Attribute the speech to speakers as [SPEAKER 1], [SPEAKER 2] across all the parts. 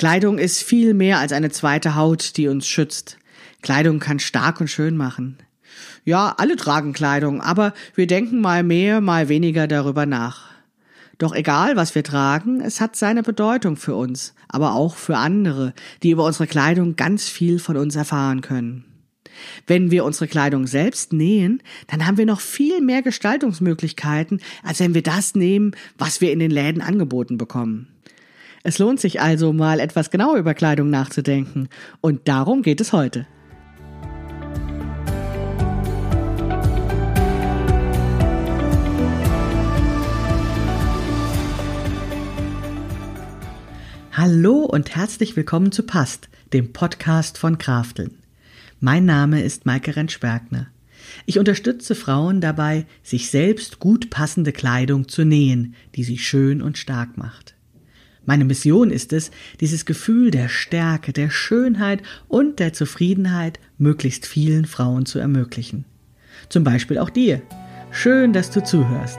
[SPEAKER 1] Kleidung ist viel mehr als eine zweite Haut, die uns schützt. Kleidung kann stark und schön machen. Ja, alle tragen Kleidung, aber wir denken mal mehr, mal weniger darüber nach. Doch egal, was wir tragen, es hat seine Bedeutung für uns, aber auch für andere, die über unsere Kleidung ganz viel von uns erfahren können. Wenn wir unsere Kleidung selbst nähen, dann haben wir noch viel mehr Gestaltungsmöglichkeiten, als wenn wir das nehmen, was wir in den Läden angeboten bekommen. Es lohnt sich also mal etwas genauer über Kleidung nachzudenken, und darum geht es heute. Hallo und herzlich willkommen zu Past, dem Podcast von Krafteln. Mein Name ist Maike Rentschbergner. Ich unterstütze Frauen dabei, sich selbst gut passende Kleidung zu nähen, die sie schön und stark macht. Meine Mission ist es, dieses Gefühl der Stärke, der Schönheit und der Zufriedenheit möglichst vielen Frauen zu ermöglichen. Zum Beispiel auch dir. Schön, dass du zuhörst.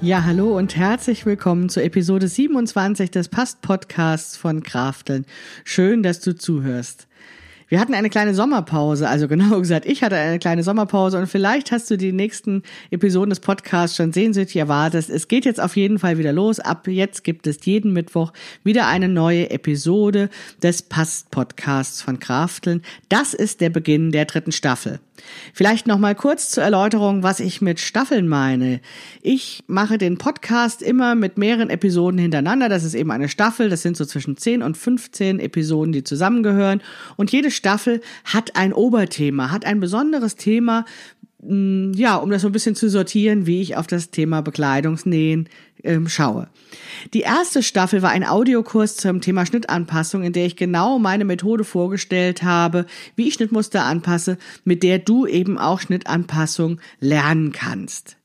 [SPEAKER 1] Ja, hallo und herzlich willkommen zur Episode 27 des Past-Podcasts von Krafteln. Schön, dass du zuhörst. Wir hatten eine kleine Sommerpause, also genau gesagt, ich hatte eine kleine Sommerpause und vielleicht hast du die nächsten Episoden des Podcasts schon sehnsüchtig erwartet. Es geht jetzt auf jeden Fall wieder los. Ab jetzt gibt es jeden Mittwoch wieder eine neue Episode des Past-Podcasts von Krafteln. Das ist der Beginn der dritten Staffel. Vielleicht noch mal kurz zur Erläuterung, was ich mit Staffeln meine. Ich mache den Podcast immer mit mehreren Episoden hintereinander. Das ist eben eine Staffel. Das sind so zwischen 10 und 15 Episoden, die zusammengehören. Und jede Staffel hat ein Oberthema, hat ein besonderes Thema, mm, ja, um das so ein bisschen zu sortieren, wie ich auf das Thema Bekleidungsnähen ähm, schaue. Die erste Staffel war ein Audiokurs zum Thema Schnittanpassung, in der ich genau meine Methode vorgestellt habe, wie ich Schnittmuster anpasse, mit der du eben auch Schnittanpassung lernen kannst.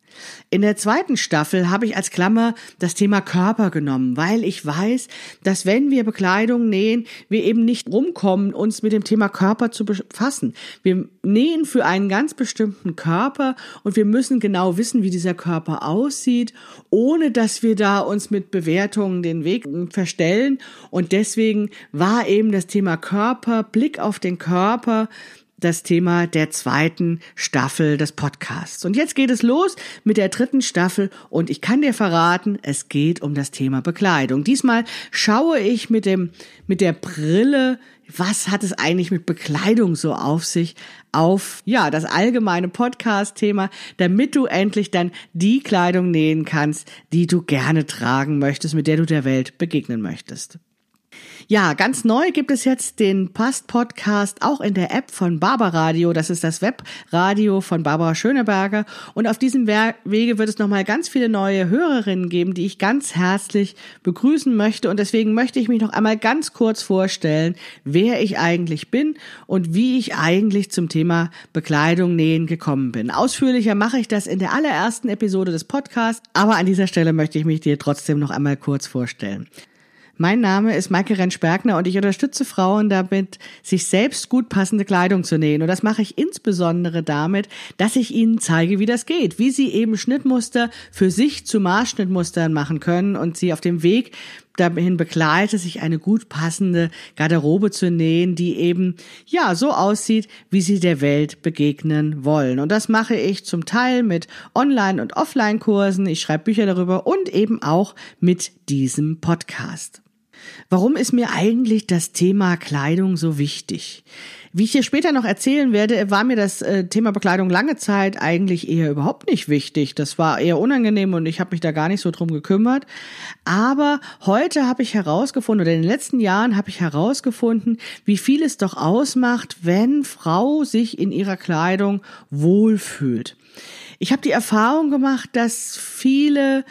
[SPEAKER 1] In der zweiten Staffel habe ich als Klammer das Thema Körper genommen, weil ich weiß, dass wenn wir Bekleidung nähen, wir eben nicht rumkommen, uns mit dem Thema Körper zu befassen. Wir nähen für einen ganz bestimmten Körper und wir müssen genau wissen, wie dieser Körper aussieht, ohne dass wir da uns mit Bewertungen den Weg verstellen. Und deswegen war eben das Thema Körper, Blick auf den Körper, das Thema der zweiten Staffel des Podcasts. Und jetzt geht es los mit der dritten Staffel und ich kann dir verraten, es geht um das Thema Bekleidung. Diesmal schaue ich mit dem, mit der Brille, was hat es eigentlich mit Bekleidung so auf sich, auf, ja, das allgemeine Podcast-Thema, damit du endlich dann die Kleidung nähen kannst, die du gerne tragen möchtest, mit der du der Welt begegnen möchtest. Ja, ganz neu gibt es jetzt den Past-Podcast auch in der App von Barbaradio. Das ist das Webradio von Barbara Schöneberger. Und auf diesem Wege wird es nochmal ganz viele neue Hörerinnen geben, die ich ganz herzlich begrüßen möchte. Und deswegen möchte ich mich noch einmal ganz kurz vorstellen, wer ich eigentlich bin und wie ich eigentlich zum Thema Bekleidung nähen gekommen bin. Ausführlicher mache ich das in der allerersten Episode des Podcasts, aber an dieser Stelle möchte ich mich dir trotzdem noch einmal kurz vorstellen. Mein Name ist Maike Rentsch-Bergner und ich unterstütze Frauen damit, sich selbst gut passende Kleidung zu nähen. Und das mache ich insbesondere damit, dass ich ihnen zeige, wie das geht, wie sie eben Schnittmuster für sich zu Maßschnittmustern machen können und sie auf dem Weg dahin begleite, sich eine gut passende Garderobe zu nähen, die eben, ja, so aussieht, wie sie der Welt begegnen wollen. Und das mache ich zum Teil mit Online- und Offline-Kursen. Ich schreibe Bücher darüber und eben auch mit diesem Podcast. Warum ist mir eigentlich das Thema Kleidung so wichtig? Wie ich dir später noch erzählen werde, war mir das äh, Thema Bekleidung lange Zeit eigentlich eher überhaupt nicht wichtig. Das war eher unangenehm und ich habe mich da gar nicht so drum gekümmert. Aber heute habe ich herausgefunden, oder in den letzten Jahren habe ich herausgefunden, wie viel es doch ausmacht, wenn Frau sich in ihrer Kleidung wohlfühlt. Ich habe die Erfahrung gemacht, dass viele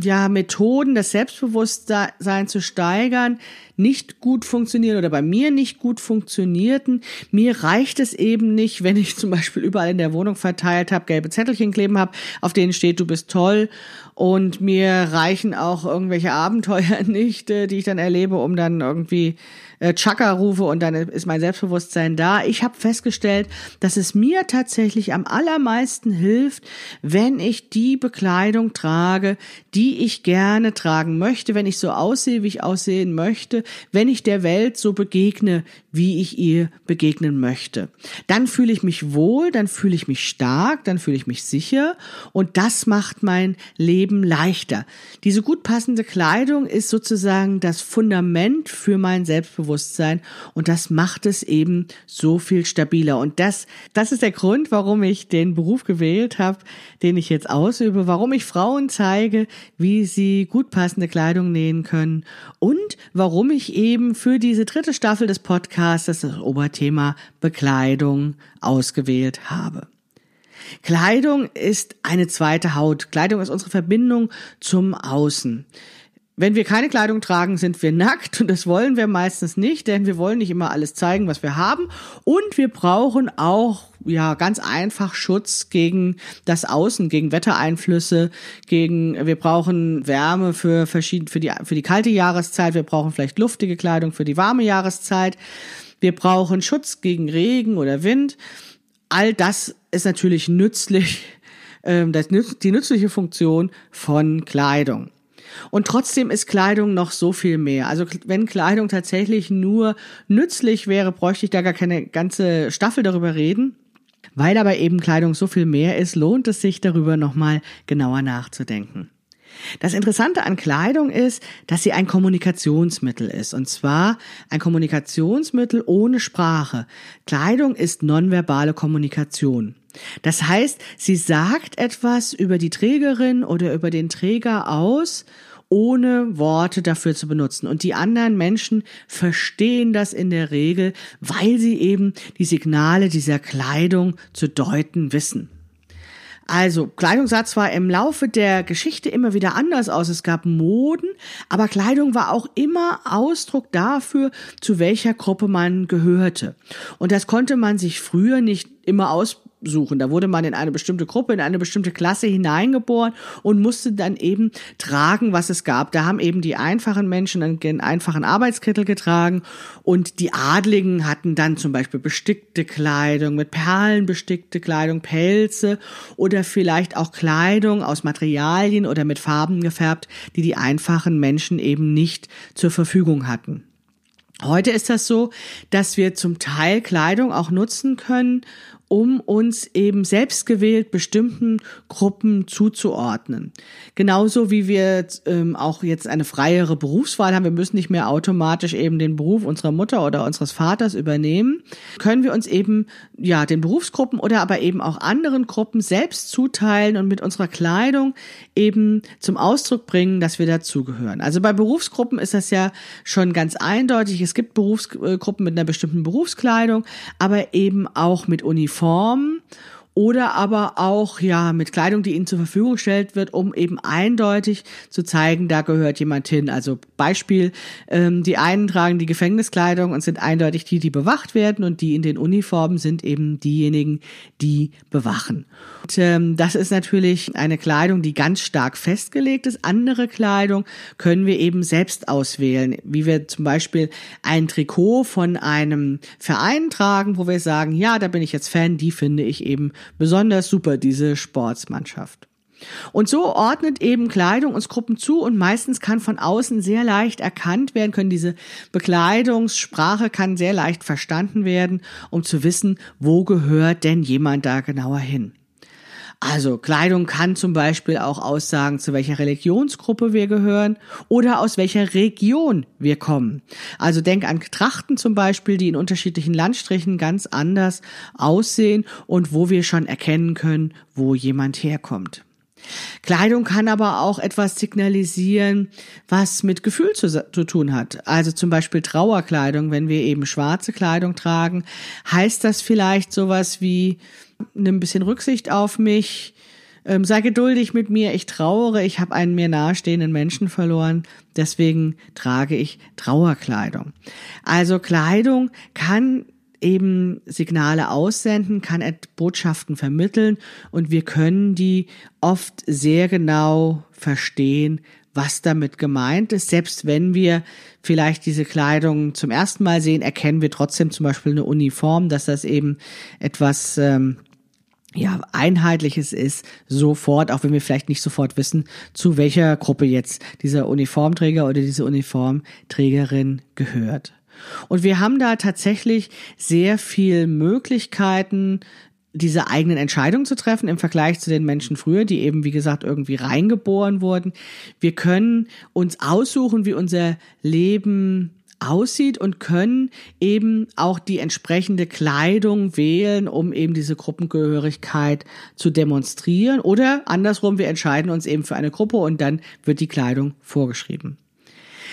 [SPEAKER 1] ja, Methoden, das Selbstbewusstsein zu steigern, nicht gut funktionieren oder bei mir nicht gut funktionierten. Mir reicht es eben nicht, wenn ich zum Beispiel überall in der Wohnung verteilt habe, gelbe Zettelchen kleben habe, auf denen steht, du bist toll. Und mir reichen auch irgendwelche Abenteuer nicht, die ich dann erlebe, um dann irgendwie äh, Chaka rufe und dann ist mein Selbstbewusstsein da. Ich habe festgestellt, dass es mir tatsächlich am allermeisten hilft, wenn ich die Bekleidung trage, die ich gerne tragen möchte, wenn ich so aussehe, wie ich aussehen möchte, wenn ich der Welt so begegne, wie ich ihr begegnen möchte. Dann fühle ich mich wohl, dann fühle ich mich stark, dann fühle ich mich sicher und das macht mein Leben leichter. Diese gut passende Kleidung ist sozusagen das Fundament für mein Selbstbewusstsein und das macht es eben so viel stabiler und das das ist der Grund, warum ich den Beruf gewählt habe, den ich jetzt ausübe, warum ich Frauen zeige, wie sie gut passende Kleidung nähen können und warum ich eben für diese dritte Staffel des Podcasts das Oberthema Bekleidung ausgewählt habe. Kleidung ist eine zweite Haut. Kleidung ist unsere Verbindung zum Außen. Wenn wir keine Kleidung tragen, sind wir nackt und das wollen wir meistens nicht, denn wir wollen nicht immer alles zeigen, was wir haben und wir brauchen auch ja ganz einfach Schutz gegen das Außen, gegen Wettereinflüsse, gegen wir brauchen Wärme für verschiedene für die für die kalte Jahreszeit, wir brauchen vielleicht luftige Kleidung für die warme Jahreszeit. Wir brauchen Schutz gegen Regen oder Wind. All das ist natürlich nützlich, ähm, das, die nützliche Funktion von Kleidung. Und trotzdem ist Kleidung noch so viel mehr. Also wenn Kleidung tatsächlich nur nützlich wäre, bräuchte ich da gar keine ganze Staffel darüber reden. Weil aber eben Kleidung so viel mehr ist, lohnt es sich darüber nochmal genauer nachzudenken. Das Interessante an Kleidung ist, dass sie ein Kommunikationsmittel ist. Und zwar ein Kommunikationsmittel ohne Sprache. Kleidung ist nonverbale Kommunikation. Das heißt, sie sagt etwas über die Trägerin oder über den Träger aus, ohne Worte dafür zu benutzen. Und die anderen Menschen verstehen das in der Regel, weil sie eben die Signale dieser Kleidung zu deuten wissen. Also, Kleidung sah zwar im Laufe der Geschichte immer wieder anders aus. Es gab Moden, aber Kleidung war auch immer Ausdruck dafür, zu welcher Gruppe man gehörte. Und das konnte man sich früher nicht immer aus suchen. Da wurde man in eine bestimmte Gruppe, in eine bestimmte Klasse hineingeboren und musste dann eben tragen, was es gab. Da haben eben die einfachen Menschen einen einfachen Arbeitskittel getragen und die Adligen hatten dann zum Beispiel bestickte Kleidung, mit Perlen bestickte Kleidung, Pelze oder vielleicht auch Kleidung aus Materialien oder mit Farben gefärbt, die die einfachen Menschen eben nicht zur Verfügung hatten. Heute ist das so, dass wir zum Teil Kleidung auch nutzen können, um uns eben selbstgewählt bestimmten Gruppen zuzuordnen. Genauso wie wir ähm, auch jetzt eine freiere Berufswahl haben, wir müssen nicht mehr automatisch eben den Beruf unserer Mutter oder unseres Vaters übernehmen, können wir uns eben ja den Berufsgruppen oder aber eben auch anderen Gruppen selbst zuteilen und mit unserer Kleidung eben zum Ausdruck bringen, dass wir dazugehören. Also bei Berufsgruppen ist das ja schon ganz eindeutig. Es gibt Berufsgruppen mit einer bestimmten Berufskleidung, aber eben auch mit Uniform Form oder aber auch ja mit Kleidung, die ihnen zur Verfügung gestellt wird, um eben eindeutig zu zeigen, da gehört jemand hin. Also Beispiel, ähm, die einen tragen die Gefängniskleidung und sind eindeutig die, die bewacht werden und die in den Uniformen sind eben diejenigen, die bewachen. Und, ähm, das ist natürlich eine Kleidung, die ganz stark festgelegt ist. Andere Kleidung können wir eben selbst auswählen, wie wir zum Beispiel ein Trikot von einem Verein tragen, wo wir sagen, ja, da bin ich jetzt Fan, die finde ich eben besonders super, diese Sportsmannschaft. Und so ordnet eben Kleidung uns Gruppen zu und meistens kann von außen sehr leicht erkannt werden, können diese Bekleidungssprache kann sehr leicht verstanden werden, um zu wissen, wo gehört denn jemand da genauer hin. Also Kleidung kann zum Beispiel auch aussagen, zu welcher Religionsgruppe wir gehören oder aus welcher Region wir kommen. Also denk an Trachten zum Beispiel, die in unterschiedlichen Landstrichen ganz anders aussehen und wo wir schon erkennen können, wo jemand herkommt. Kleidung kann aber auch etwas signalisieren, was mit Gefühl zu, zu, tun hat. Also zum Beispiel Trauerkleidung, wenn wir eben schwarze Kleidung tragen, heißt das vielleicht sowas wie, nimm ein bisschen Rücksicht auf mich, ähm, sei geduldig mit mir, ich trauere, ich habe einen mir nahestehenden Menschen verloren, deswegen trage ich Trauerkleidung. Also Kleidung kann eben Signale aussenden, kann Botschaften vermitteln und wir können die oft sehr genau verstehen, was damit gemeint ist. Selbst wenn wir vielleicht diese Kleidung zum ersten Mal sehen, erkennen wir trotzdem zum Beispiel eine Uniform, dass das eben etwas ähm, ja, einheitliches ist, sofort, auch wenn wir vielleicht nicht sofort wissen, zu welcher Gruppe jetzt dieser Uniformträger oder diese Uniformträgerin gehört. Und wir haben da tatsächlich sehr viel Möglichkeiten, diese eigenen Entscheidungen zu treffen im Vergleich zu den Menschen früher, die eben, wie gesagt, irgendwie reingeboren wurden. Wir können uns aussuchen, wie unser Leben aussieht und können eben auch die entsprechende Kleidung wählen, um eben diese Gruppengehörigkeit zu demonstrieren. Oder andersrum, wir entscheiden uns eben für eine Gruppe und dann wird die Kleidung vorgeschrieben.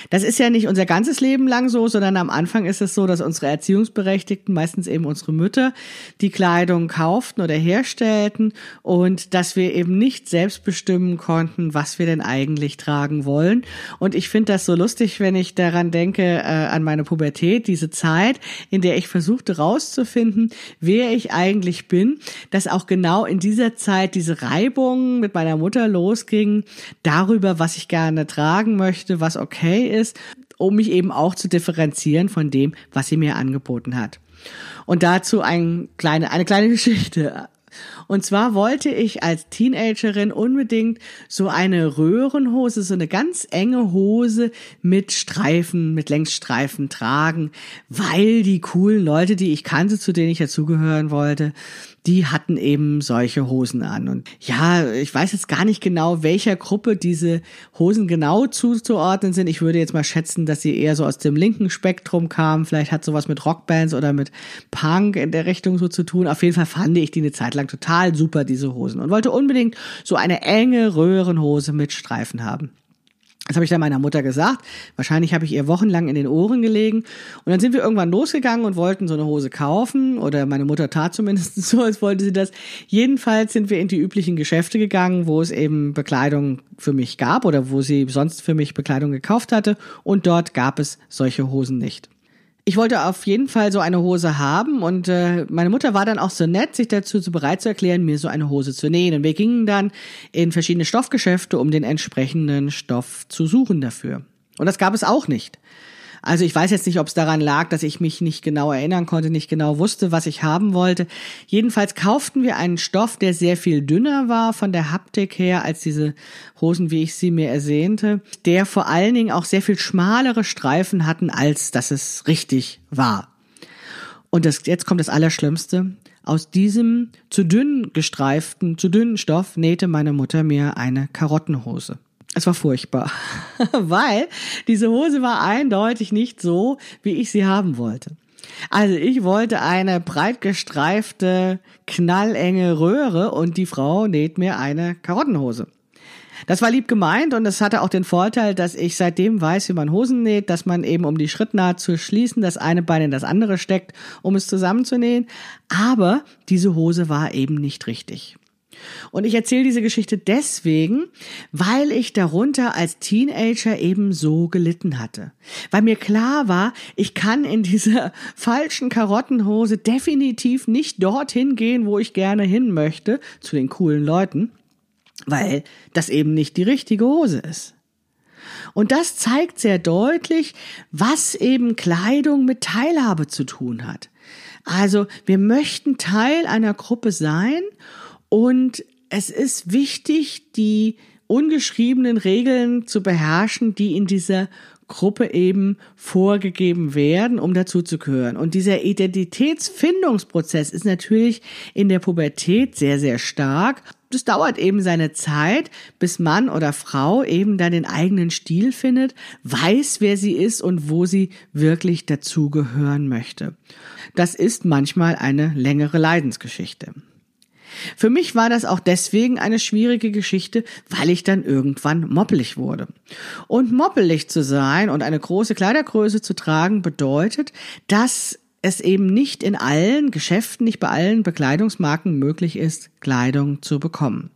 [SPEAKER 1] Das ist ja nicht unser ganzes Leben lang so, sondern am Anfang ist es so, dass unsere Erziehungsberechtigten, meistens eben unsere Mütter, die Kleidung kauften oder herstellten und dass wir eben nicht selbst bestimmen konnten, was wir denn eigentlich tragen wollen. Und ich finde das so lustig, wenn ich daran denke, äh, an meine Pubertät, diese Zeit, in der ich versuchte rauszufinden, wer ich eigentlich bin, dass auch genau in dieser Zeit diese Reibung mit meiner Mutter losging, darüber, was ich gerne tragen möchte, was okay ist, um mich eben auch zu differenzieren von dem, was sie mir angeboten hat. Und dazu ein kleine, eine kleine Geschichte. Und zwar wollte ich als Teenagerin unbedingt so eine Röhrenhose, so eine ganz enge Hose mit Streifen, mit Längsstreifen tragen, weil die coolen Leute, die ich kannte, zu denen ich dazugehören wollte, die hatten eben solche Hosen an. Und ja, ich weiß jetzt gar nicht genau, welcher Gruppe diese Hosen genau zuzuordnen sind. Ich würde jetzt mal schätzen, dass sie eher so aus dem linken Spektrum kamen. Vielleicht hat sowas mit Rockbands oder mit Punk in der Richtung so zu tun. Auf jeden Fall fand ich die eine Zeit lang total super, diese Hosen. Und wollte unbedingt so eine enge Röhrenhose mit Streifen haben. Das habe ich dann meiner Mutter gesagt. Wahrscheinlich habe ich ihr wochenlang in den Ohren gelegen. Und dann sind wir irgendwann losgegangen und wollten so eine Hose kaufen. Oder meine Mutter tat zumindest so, als wollte sie das. Jedenfalls sind wir in die üblichen Geschäfte gegangen, wo es eben Bekleidung für mich gab oder wo sie sonst für mich Bekleidung gekauft hatte. Und dort gab es solche Hosen nicht ich wollte auf jeden Fall so eine Hose haben und äh, meine Mutter war dann auch so nett, sich dazu so bereit zu erklären, mir so eine Hose zu nähen. Und wir gingen dann in verschiedene Stoffgeschäfte, um den entsprechenden Stoff zu suchen dafür. Und das gab es auch nicht. Also ich weiß jetzt nicht, ob es daran lag, dass ich mich nicht genau erinnern konnte, nicht genau wusste, was ich haben wollte. Jedenfalls kauften wir einen Stoff, der sehr viel dünner war von der Haptik her als diese Hosen, wie ich sie mir ersehnte, der vor allen Dingen auch sehr viel schmalere Streifen hatten, als dass es richtig war. Und das, jetzt kommt das Allerschlimmste. Aus diesem zu dünn gestreiften, zu dünnen Stoff nähte meine Mutter mir eine Karottenhose. Es war furchtbar, weil diese Hose war eindeutig nicht so, wie ich sie haben wollte. Also ich wollte eine breit gestreifte, knallenge Röhre und die Frau näht mir eine Karottenhose. Das war lieb gemeint und es hatte auch den Vorteil, dass ich seitdem weiß, wie man Hosen näht, dass man eben, um die Schrittnaht zu schließen, das eine Bein in das andere steckt, um es zusammenzunähen. Aber diese Hose war eben nicht richtig. Und ich erzähle diese Geschichte deswegen, weil ich darunter als Teenager eben so gelitten hatte. Weil mir klar war, ich kann in dieser falschen Karottenhose definitiv nicht dorthin gehen, wo ich gerne hin möchte, zu den coolen Leuten, weil das eben nicht die richtige Hose ist. Und das zeigt sehr deutlich, was eben Kleidung mit Teilhabe zu tun hat. Also wir möchten Teil einer Gruppe sein und es ist wichtig, die ungeschriebenen Regeln zu beherrschen, die in dieser Gruppe eben vorgegeben werden, um dazu zu gehören. Und dieser Identitätsfindungsprozess ist natürlich in der Pubertät sehr, sehr stark. Das dauert eben seine Zeit, bis Mann oder Frau eben dann den eigenen Stil findet, weiß, wer sie ist und wo sie wirklich dazugehören möchte. Das ist manchmal eine längere Leidensgeschichte. Für mich war das auch deswegen eine schwierige Geschichte, weil ich dann irgendwann moppelig wurde. Und moppelig zu sein und eine große Kleidergröße zu tragen bedeutet, dass es eben nicht in allen Geschäften, nicht bei allen Bekleidungsmarken möglich ist, Kleidung zu bekommen.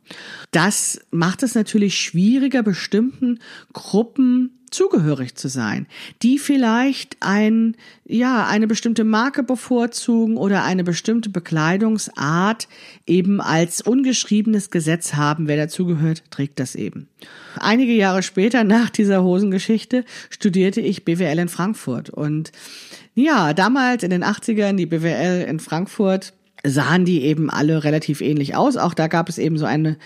[SPEAKER 1] Das macht es natürlich schwieriger, bestimmten Gruppen zugehörig zu sein, die vielleicht ein, ja, eine bestimmte Marke bevorzugen oder eine bestimmte Bekleidungsart eben als ungeschriebenes Gesetz haben. Wer dazugehört, trägt das eben. Einige Jahre später, nach dieser Hosengeschichte, studierte ich BWL in Frankfurt und ja, damals in den 80ern, die BWL in Frankfurt, sahen die eben alle relativ ähnlich aus. Auch da gab es eben so eine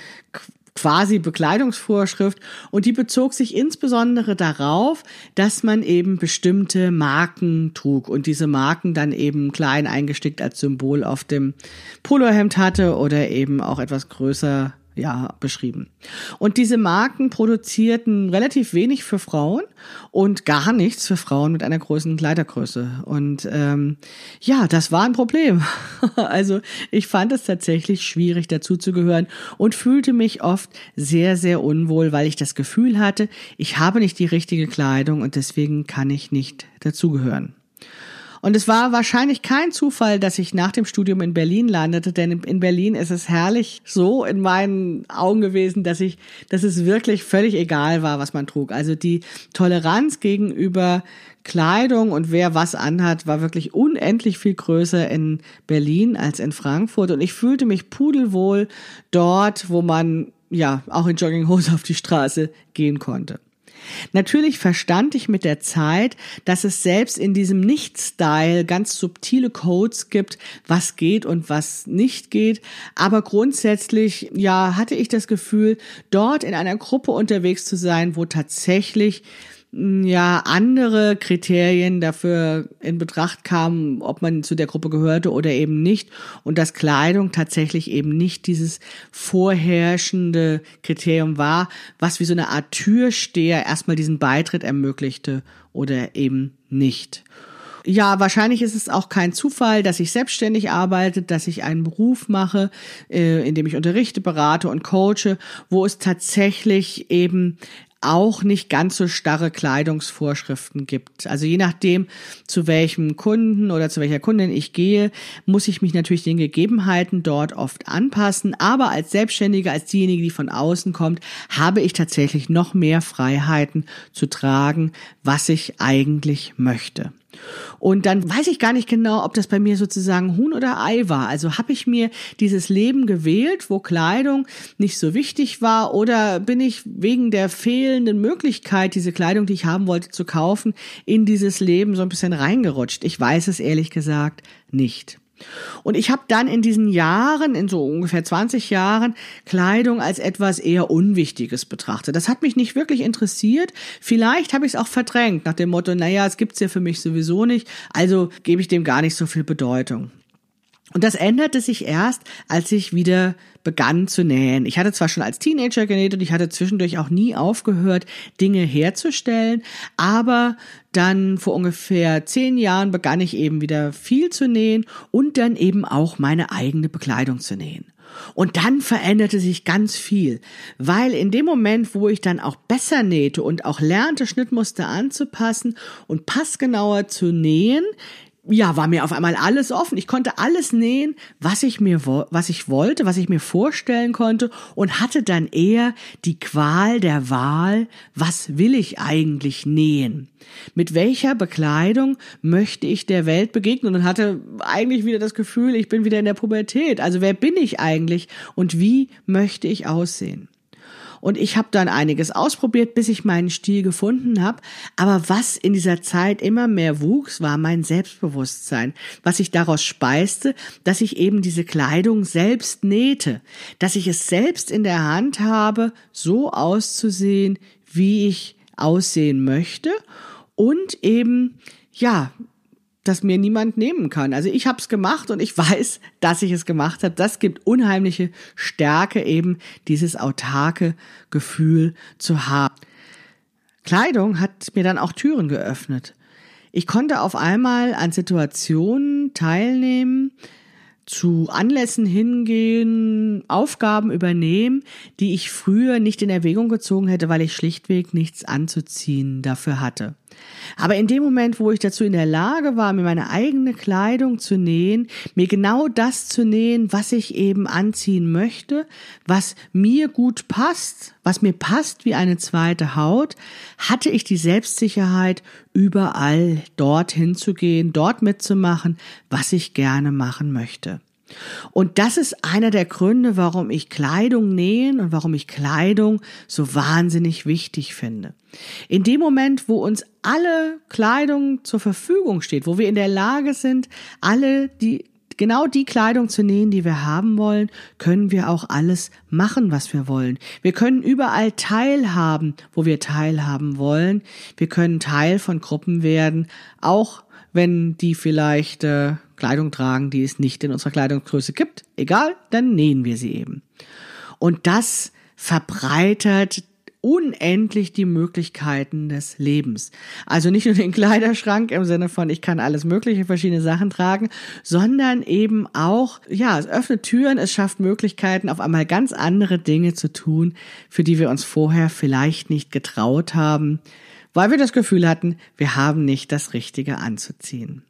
[SPEAKER 1] quasi Bekleidungsvorschrift. Und die bezog sich insbesondere darauf, dass man eben bestimmte Marken trug und diese Marken dann eben klein eingestickt als Symbol auf dem Polohemd hatte oder eben auch etwas größer ja, beschrieben. Und diese Marken produzierten relativ wenig für Frauen und gar nichts für Frauen mit einer großen Kleidergröße. Und ähm, ja, das war ein Problem. also ich fand es tatsächlich schwierig, dazuzugehören und fühlte mich oft sehr, sehr unwohl, weil ich das Gefühl hatte, ich habe nicht die richtige Kleidung und deswegen kann ich nicht dazugehören. Und es war wahrscheinlich kein Zufall, dass ich nach dem Studium in Berlin landete, denn in Berlin ist es herrlich so in meinen Augen gewesen, dass ich, dass es wirklich völlig egal war, was man trug. Also die Toleranz gegenüber Kleidung und wer was anhat, war wirklich unendlich viel größer in Berlin als in Frankfurt. Und ich fühlte mich pudelwohl dort, wo man ja auch in Jogginghose auf die Straße gehen konnte. Natürlich verstand ich mit der Zeit, dass es selbst in diesem Nicht-Style ganz subtile Codes gibt, was geht und was nicht geht. Aber grundsätzlich, ja, hatte ich das Gefühl, dort in einer Gruppe unterwegs zu sein, wo tatsächlich ja andere Kriterien dafür in Betracht kamen, ob man zu der Gruppe gehörte oder eben nicht und dass Kleidung tatsächlich eben nicht dieses vorherrschende Kriterium war, was wie so eine Art Türsteher erstmal diesen Beitritt ermöglichte oder eben nicht. Ja, wahrscheinlich ist es auch kein Zufall, dass ich selbstständig arbeite, dass ich einen Beruf mache, äh, in dem ich unterrichte, berate und coache, wo es tatsächlich eben auch nicht ganz so starre Kleidungsvorschriften gibt. Also je nachdem, zu welchem Kunden oder zu welcher Kundin ich gehe, muss ich mich natürlich den Gegebenheiten dort oft anpassen. Aber als Selbstständige, als diejenige, die von außen kommt, habe ich tatsächlich noch mehr Freiheiten zu tragen, was ich eigentlich möchte. Und dann weiß ich gar nicht genau, ob das bei mir sozusagen Huhn oder Ei war. Also habe ich mir dieses Leben gewählt, wo Kleidung nicht so wichtig war, oder bin ich wegen der fehlenden Möglichkeit, diese Kleidung, die ich haben wollte, zu kaufen, in dieses Leben so ein bisschen reingerutscht? Ich weiß es ehrlich gesagt nicht. Und ich habe dann in diesen Jahren, in so ungefähr 20 Jahren, Kleidung als etwas eher Unwichtiges betrachtet. Das hat mich nicht wirklich interessiert. Vielleicht habe ich es auch verdrängt, nach dem Motto, naja, es gibt's ja für mich sowieso nicht, also gebe ich dem gar nicht so viel Bedeutung. Und das änderte sich erst, als ich wieder begann zu nähen. Ich hatte zwar schon als Teenager genäht und ich hatte zwischendurch auch nie aufgehört, Dinge herzustellen, aber dann vor ungefähr zehn Jahren begann ich eben wieder viel zu nähen und dann eben auch meine eigene Bekleidung zu nähen. Und dann veränderte sich ganz viel, weil in dem Moment, wo ich dann auch besser nähte und auch lernte, Schnittmuster anzupassen und passgenauer zu nähen, ja, war mir auf einmal alles offen. Ich konnte alles nähen, was ich mir, was ich wollte, was ich mir vorstellen konnte und hatte dann eher die Qual der Wahl, was will ich eigentlich nähen? Mit welcher Bekleidung möchte ich der Welt begegnen und hatte eigentlich wieder das Gefühl, ich bin wieder in der Pubertät. Also wer bin ich eigentlich und wie möchte ich aussehen? Und ich habe dann einiges ausprobiert, bis ich meinen Stil gefunden habe. Aber was in dieser Zeit immer mehr wuchs, war mein Selbstbewusstsein. Was ich daraus speiste, dass ich eben diese Kleidung selbst nähte, dass ich es selbst in der Hand habe, so auszusehen, wie ich aussehen möchte und eben ja das mir niemand nehmen kann. Also ich habe es gemacht und ich weiß, dass ich es gemacht habe. Das gibt unheimliche Stärke, eben dieses autarke Gefühl zu haben. Kleidung hat mir dann auch Türen geöffnet. Ich konnte auf einmal an Situationen teilnehmen, zu Anlässen hingehen, Aufgaben übernehmen, die ich früher nicht in Erwägung gezogen hätte, weil ich schlichtweg nichts anzuziehen dafür hatte. Aber in dem Moment, wo ich dazu in der Lage war, mir meine eigene Kleidung zu nähen, mir genau das zu nähen, was ich eben anziehen möchte, was mir gut passt, was mir passt wie eine zweite Haut, hatte ich die Selbstsicherheit, überall dorthin zu gehen, dort mitzumachen, was ich gerne machen möchte. Und das ist einer der Gründe, warum ich Kleidung nähen und warum ich Kleidung so wahnsinnig wichtig finde. In dem Moment, wo uns alle Kleidung zur Verfügung steht, wo wir in der Lage sind, alle die genau die Kleidung zu nähen, die wir haben wollen, können wir auch alles machen, was wir wollen. Wir können überall teilhaben, wo wir teilhaben wollen. Wir können Teil von Gruppen werden, auch wenn die vielleicht äh, Kleidung tragen, die es nicht in unserer Kleidungsgröße gibt. Egal, dann nähen wir sie eben. Und das verbreitert unendlich die Möglichkeiten des Lebens. Also nicht nur den Kleiderschrank im Sinne von, ich kann alles mögliche, verschiedene Sachen tragen, sondern eben auch, ja, es öffnet Türen, es schafft Möglichkeiten, auf einmal ganz andere Dinge zu tun, für die wir uns vorher vielleicht nicht getraut haben, weil wir das Gefühl hatten, wir haben nicht das Richtige anzuziehen.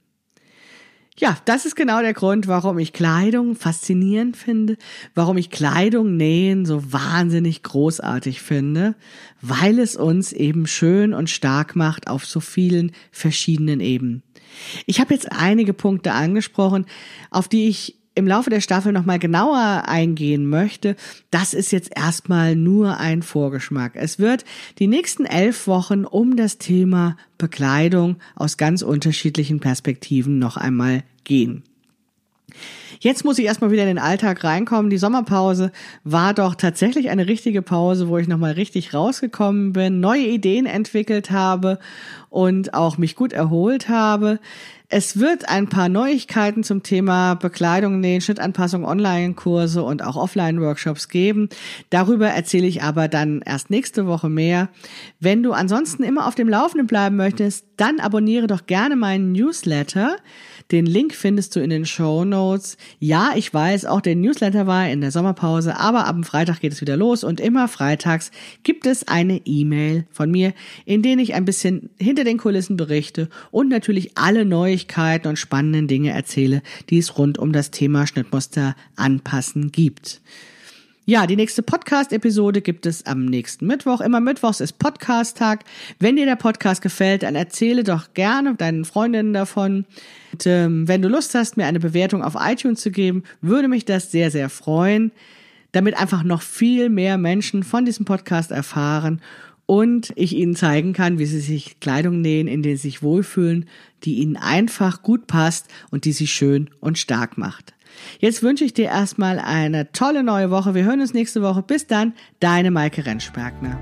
[SPEAKER 1] Ja, das ist genau der Grund, warum ich Kleidung faszinierend finde, warum ich Kleidung nähen so wahnsinnig großartig finde, weil es uns eben schön und stark macht auf so vielen verschiedenen Ebenen. Ich habe jetzt einige Punkte angesprochen, auf die ich im Laufe der Staffel nochmal genauer eingehen möchte, das ist jetzt erstmal nur ein Vorgeschmack. Es wird die nächsten elf Wochen um das Thema Bekleidung aus ganz unterschiedlichen Perspektiven noch einmal gehen. Jetzt muss ich erstmal wieder in den Alltag reinkommen. Die Sommerpause war doch tatsächlich eine richtige Pause, wo ich nochmal richtig rausgekommen bin, neue Ideen entwickelt habe und auch mich gut erholt habe. Es wird ein paar Neuigkeiten zum Thema Bekleidung, Nähen, Schnittanpassung, Online-Kurse und auch Offline-Workshops geben. Darüber erzähle ich aber dann erst nächste Woche mehr. Wenn du ansonsten immer auf dem Laufenden bleiben möchtest, dann abonniere doch gerne meinen Newsletter. Den Link findest du in den Show Notes. Ja, ich weiß, auch der Newsletter war in der Sommerpause, aber ab dem Freitag geht es wieder los und immer freitags gibt es eine E-Mail von mir, in denen ich ein bisschen hinter den Kulissen berichte und natürlich alle Neuigkeiten und spannenden Dinge erzähle, die es rund um das Thema Schnittmuster anpassen gibt. Ja, die nächste Podcast-Episode gibt es am nächsten Mittwoch. Immer Mittwochs ist Podcast-Tag. Wenn dir der Podcast gefällt, dann erzähle doch gerne deinen Freundinnen davon. Und, ähm, wenn du Lust hast, mir eine Bewertung auf iTunes zu geben, würde mich das sehr, sehr freuen, damit einfach noch viel mehr Menschen von diesem Podcast erfahren und ich ihnen zeigen kann, wie sie sich Kleidung nähen, in der sie sich wohlfühlen, die ihnen einfach gut passt und die sie schön und stark macht. Jetzt wünsche ich dir erstmal eine tolle neue Woche. Wir hören uns nächste Woche. Bis dann, deine Maike Rentschbergner.